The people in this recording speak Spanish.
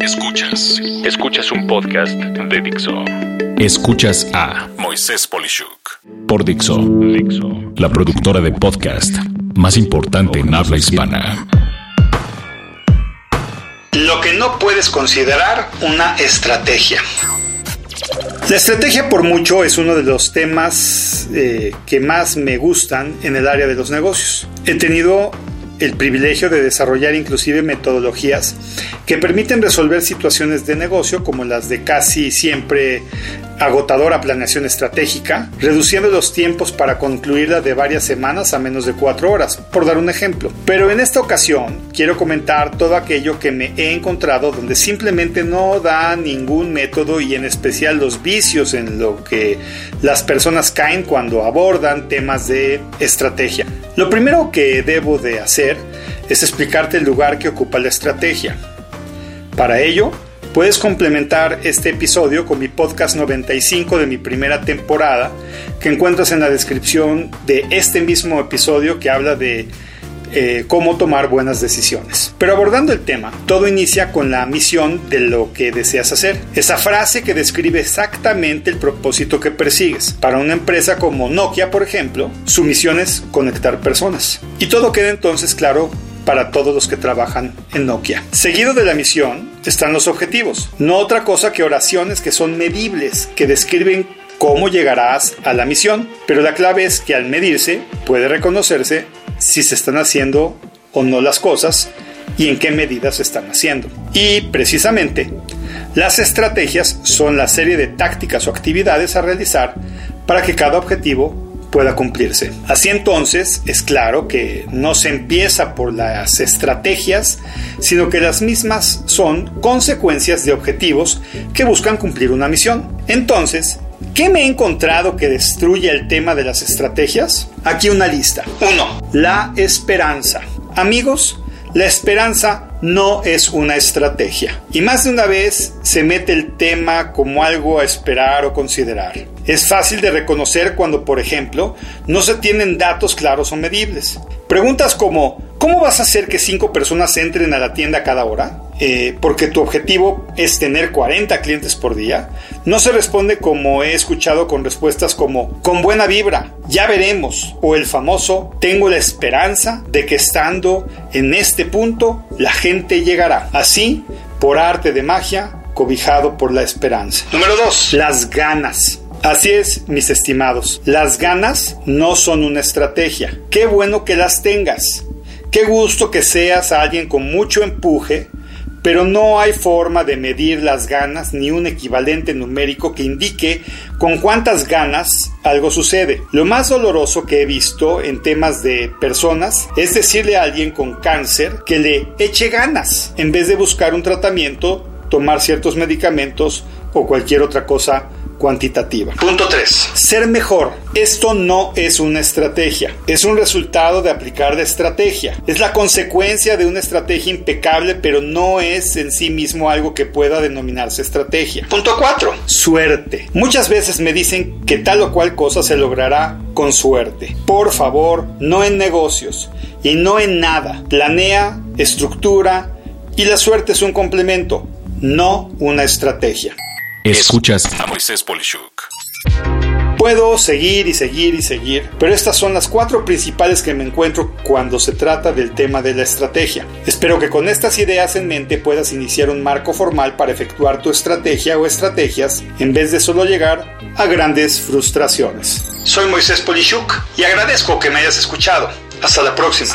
Escuchas. Escuchas un podcast de Dixo. Escuchas a Moisés Polishuk por Dixo. Dixo. La productora de podcast más importante en habla hispana. Lo que no puedes considerar una estrategia. La estrategia por mucho es uno de los temas eh, que más me gustan en el área de los negocios. He tenido el privilegio de desarrollar inclusive metodologías que permiten resolver situaciones de negocio como las de casi siempre agotadora planeación estratégica, reduciendo los tiempos para concluirla de varias semanas a menos de cuatro horas, por dar un ejemplo. Pero en esta ocasión quiero comentar todo aquello que me he encontrado donde simplemente no da ningún método y en especial los vicios en lo que las personas caen cuando abordan temas de estrategia. Lo primero que debo de hacer es explicarte el lugar que ocupa la estrategia. Para ello, puedes complementar este episodio con mi podcast 95 de mi primera temporada que encuentras en la descripción de este mismo episodio que habla de eh, cómo tomar buenas decisiones. Pero abordando el tema, todo inicia con la misión de lo que deseas hacer. Esa frase que describe exactamente el propósito que persigues. Para una empresa como Nokia, por ejemplo, su misión es conectar personas. Y todo queda entonces claro para todos los que trabajan en Nokia. Seguido de la misión están los objetivos, no otra cosa que oraciones que son medibles, que describen cómo llegarás a la misión, pero la clave es que al medirse puede reconocerse si se están haciendo o no las cosas y en qué medida se están haciendo. Y precisamente, las estrategias son la serie de tácticas o actividades a realizar para que cada objetivo pueda cumplirse. Así entonces es claro que no se empieza por las estrategias, sino que las mismas son consecuencias de objetivos que buscan cumplir una misión. Entonces, ¿Qué me he encontrado que destruye el tema de las estrategias? Aquí una lista. 1. La esperanza. Amigos, la esperanza no es una estrategia. Y más de una vez se mete el tema como algo a esperar o considerar. Es fácil de reconocer cuando, por ejemplo, no se tienen datos claros o medibles. Preguntas como, ¿cómo vas a hacer que cinco personas entren a la tienda cada hora? Eh, porque tu objetivo es tener 40 clientes por día, no se responde como he escuchado con respuestas como con buena vibra, ya veremos, o el famoso tengo la esperanza de que estando en este punto la gente llegará. Así, por arte de magia, cobijado por la esperanza. Número 2. Las ganas. Así es, mis estimados, las ganas no son una estrategia. Qué bueno que las tengas. Qué gusto que seas alguien con mucho empuje pero no hay forma de medir las ganas ni un equivalente numérico que indique con cuántas ganas algo sucede. Lo más doloroso que he visto en temas de personas es decirle a alguien con cáncer que le eche ganas en vez de buscar un tratamiento, tomar ciertos medicamentos o cualquier otra cosa cuantitativa. Punto 3. Ser mejor. Esto no es una estrategia, es un resultado de aplicar la estrategia. Es la consecuencia de una estrategia impecable, pero no es en sí mismo algo que pueda denominarse estrategia. Punto 4. Suerte. Muchas veces me dicen que tal o cual cosa se logrará con suerte. Por favor, no en negocios y no en nada. Planea, estructura y la suerte es un complemento, no una estrategia. Escuchas a Moisés Polishuk. Puedo seguir y seguir y seguir, pero estas son las cuatro principales que me encuentro cuando se trata del tema de la estrategia. Espero que con estas ideas en mente puedas iniciar un marco formal para efectuar tu estrategia o estrategias en vez de solo llegar a grandes frustraciones. Soy Moisés Polishuk y agradezco que me hayas escuchado. Hasta la próxima.